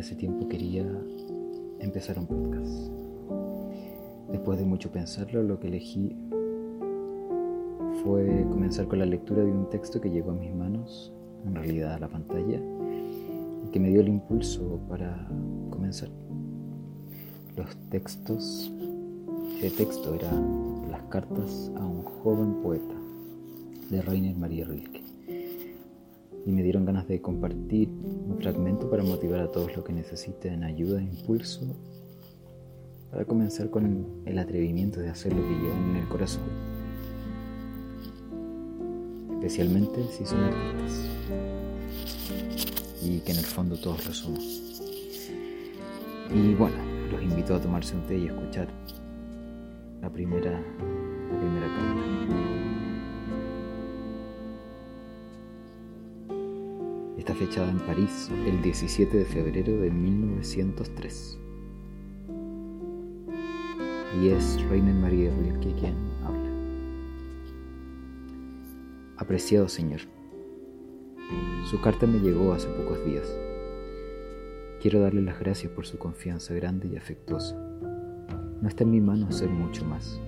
hace tiempo quería empezar un podcast. Después de mucho pensarlo, lo que elegí fue comenzar con la lectura de un texto que llegó a mis manos, en realidad a la pantalla, y que me dio el impulso para comenzar. Los textos, ese texto era Las cartas a un joven poeta de Rainer María Rilke. Y me dieron ganas de compartir un fragmento para motivar a todos los que necesiten ayuda e impulso para comenzar con el atrevimiento de hacer lo que llevan en el corazón. Especialmente si son artistas. Y que en el fondo todos lo somos. Y bueno, los invito a tomarse un té y escuchar la primera, la primera carta. Está fechada en París el 17 de febrero de 1903. Y es Reina María Rilke quien habla. Apreciado Señor, su carta me llegó hace pocos días. Quiero darle las gracias por su confianza grande y afectuosa. No está en mi mano hacer mucho más.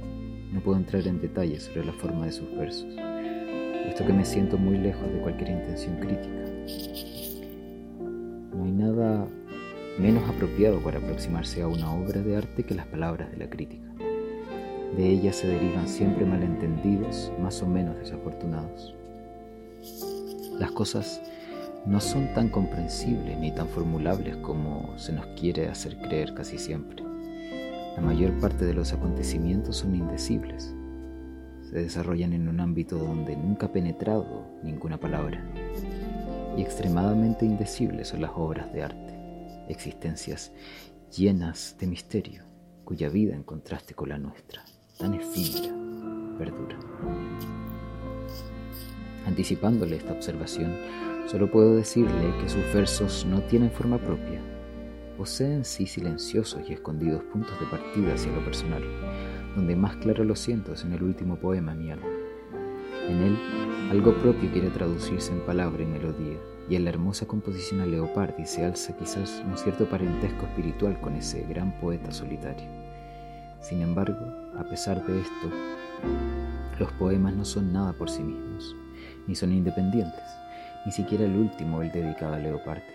No puedo entrar en detalles sobre la forma de sus versos, puesto que me siento muy lejos de cualquier intención crítica no hay nada menos apropiado para aproximarse a una obra de arte que las palabras de la crítica. De ellas se derivan siempre malentendidos, más o menos desafortunados. Las cosas no son tan comprensibles ni tan formulables como se nos quiere hacer creer casi siempre. La mayor parte de los acontecimientos son indecibles. Se desarrollan en un ámbito donde nunca ha penetrado ninguna palabra y extremadamente indecibles son las obras de arte, existencias llenas de misterio, cuya vida en contraste con la nuestra, tan efímera, perdura. Anticipándole esta observación, solo puedo decirle que sus versos no tienen forma propia, poseen sí silenciosos y escondidos puntos de partida hacia lo personal, donde más claro lo siento es en el último poema mi alma. En él, algo propio quiere traducirse en palabra y melodía, y en la hermosa composición a Leopardi se alza quizás un cierto parentesco espiritual con ese gran poeta solitario. Sin embargo, a pesar de esto, los poemas no son nada por sí mismos, ni son independientes, ni siquiera el último, el dedicado a Leopardi.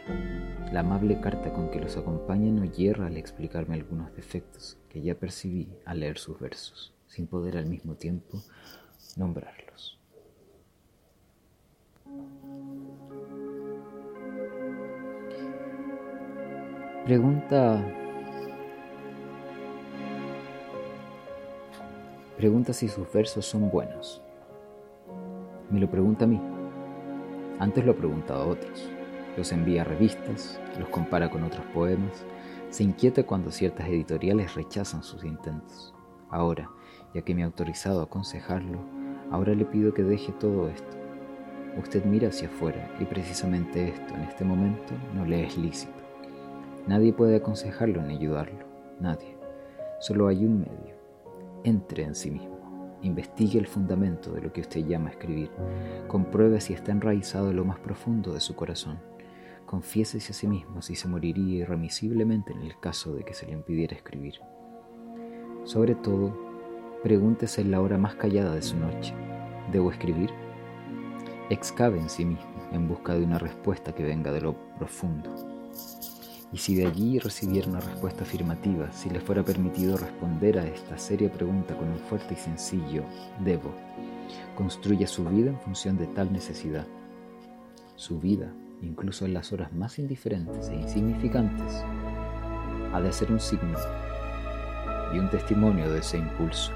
La amable carta con que los acompaña no hierra al explicarme algunos defectos que ya percibí al leer sus versos, sin poder al mismo tiempo nombrarlos. Pregunta. Pregunta si sus versos son buenos. Me lo pregunta a mí. Antes lo ha preguntado a otros. Los envía a revistas, los compara con otros poemas, se inquieta cuando ciertas editoriales rechazan sus intentos. Ahora, ya que me ha autorizado a aconsejarlo, ahora le pido que deje todo esto. Usted mira hacia afuera y precisamente esto en este momento no le es lícito. Nadie puede aconsejarlo ni ayudarlo, nadie. Solo hay un medio. Entre en sí mismo, investigue el fundamento de lo que usted llama escribir, compruebe si está enraizado en lo más profundo de su corazón, confiésese a sí mismo si se moriría irremisiblemente en el caso de que se le impidiera escribir. Sobre todo, pregúntese en la hora más callada de su noche, ¿debo escribir? Excave en sí mismo en busca de una respuesta que venga de lo profundo y si de allí recibiera una respuesta afirmativa, si le fuera permitido responder a esta seria pregunta con un fuerte y sencillo debo, construya su vida en función de tal necesidad. Su vida, incluso en las horas más indiferentes e insignificantes, ha de ser un signo y un testimonio de ese impulso.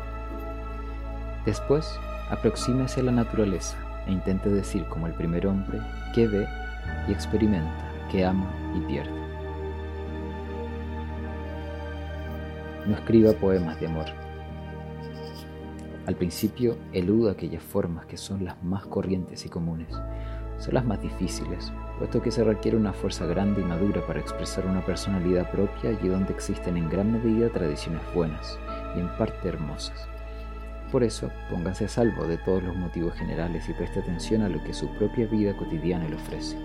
Después, aproxímese a la naturaleza e intente decir como el primer hombre que ve y experimenta, que ama y pierde. No escriba poemas de amor. Al principio eluda aquellas formas que son las más corrientes y comunes. Son las más difíciles, puesto que se requiere una fuerza grande y madura para expresar una personalidad propia y donde existen en gran medida tradiciones buenas y en parte hermosas. Por eso, póngase a salvo de todos los motivos generales y preste atención a lo que su propia vida cotidiana le ofrece.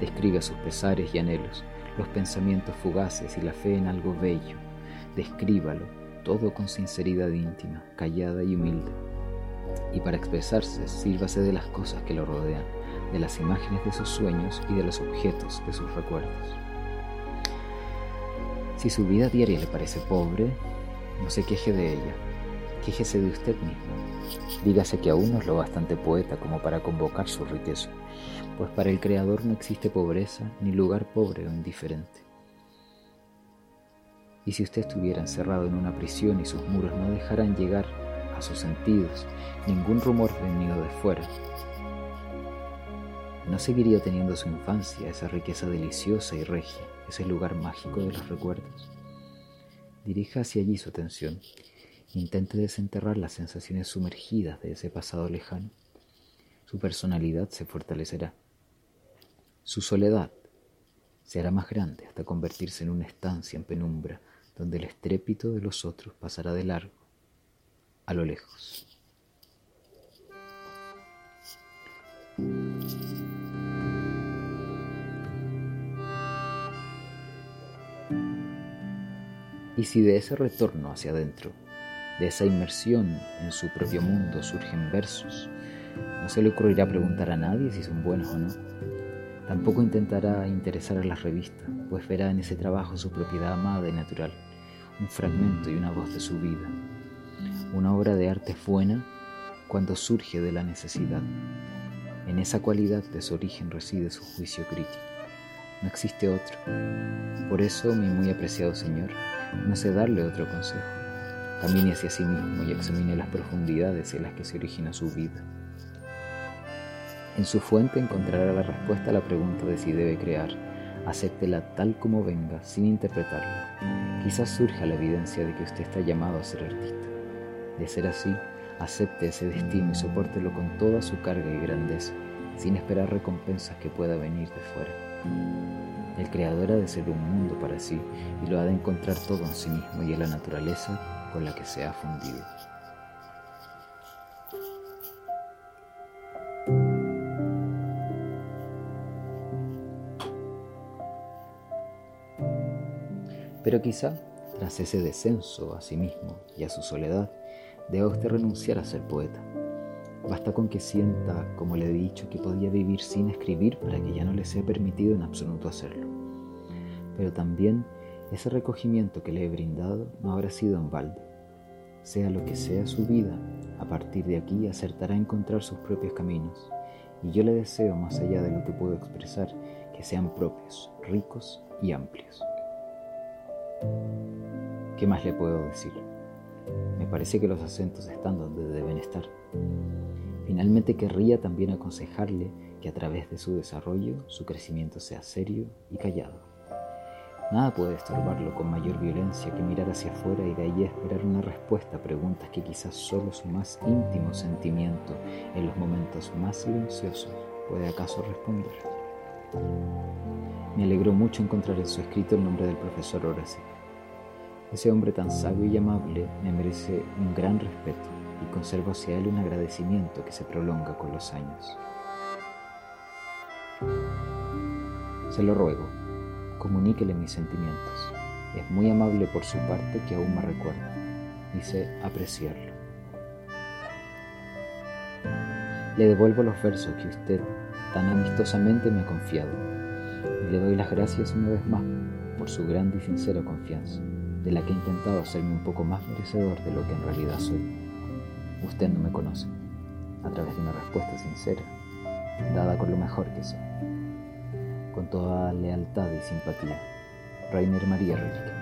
Describa sus pesares y anhelos, los pensamientos fugaces y la fe en algo bello. Descríbalo, todo con sinceridad íntima, callada y humilde. Y para expresarse, sírvase de las cosas que lo rodean, de las imágenes de sus sueños y de los objetos de sus recuerdos. Si su vida diaria le parece pobre, no se queje de ella, quéjese de usted mismo. Dígase que aún no es lo bastante poeta como para convocar su riqueza, pues para el Creador no existe pobreza ni lugar pobre o indiferente. Y si usted estuviera encerrado en una prisión y sus muros no dejaran llegar a sus sentidos ningún rumor venido de fuera, ¿no seguiría teniendo su infancia esa riqueza deliciosa y regia, ese lugar mágico de los recuerdos? Dirija hacia allí su atención. Intente desenterrar las sensaciones sumergidas de ese pasado lejano. Su personalidad se fortalecerá. Su soledad se hará más grande hasta convertirse en una estancia en penumbra donde el estrépito de los otros pasará de largo, a lo lejos. Y si de ese retorno hacia adentro, de esa inmersión en su propio mundo surgen versos, no se le ocurrirá preguntar a nadie si son buenos o no. Tampoco intentará interesar a las revistas, pues verá en ese trabajo su propiedad amada y natural, un fragmento y una voz de su vida. Una obra de arte es buena cuando surge de la necesidad. En esa cualidad de su origen reside su juicio crítico. No existe otro. Por eso, mi muy apreciado Señor, no sé darle otro consejo. Camine hacia sí mismo y examine las profundidades en las que se origina su vida. En su fuente encontrará la respuesta a la pregunta de si debe crear. Acéptela tal como venga, sin interpretarla. Quizás surja la evidencia de que usted está llamado a ser artista. De ser así, acepte ese destino y soportelo con toda su carga y grandeza, sin esperar recompensas que pueda venir de fuera. El creador ha de ser un mundo para sí y lo ha de encontrar todo en sí mismo y en la naturaleza con la que se ha fundido. Pero quizá, tras ese descenso a sí mismo y a su soledad, deba usted renunciar a ser poeta. Basta con que sienta, como le he dicho, que podía vivir sin escribir para que ya no le sea permitido en absoluto hacerlo. Pero también ese recogimiento que le he brindado no habrá sido en balde. Sea lo que sea su vida, a partir de aquí acertará a encontrar sus propios caminos. Y yo le deseo, más allá de lo que puedo expresar, que sean propios, ricos y amplios. ¿Qué más le puedo decir? Me parece que los acentos están donde deben estar. Finalmente querría también aconsejarle que a través de su desarrollo su crecimiento sea serio y callado. Nada puede estorbarlo con mayor violencia que mirar hacia afuera y de ahí esperar una respuesta a preguntas que quizás solo su más íntimo sentimiento en los momentos más silenciosos puede acaso responder. Me alegró mucho encontrar en su escrito el nombre del profesor Horace. Ese hombre tan sabio y amable me merece un gran respeto y conservo hacia él un agradecimiento que se prolonga con los años. Se lo ruego, comuníquele mis sentimientos. Es muy amable por su parte que aún me recuerda y sé apreciarlo. Le devuelvo los versos que usted tan amistosamente me ha confiado le doy las gracias una vez más por su grande y sincera confianza de la que he intentado hacerme un poco más merecedor de lo que en realidad soy. Usted no me conoce, a través de una respuesta sincera, dada con lo mejor que sé, con toda lealtad y simpatía. Rainer María Rilke.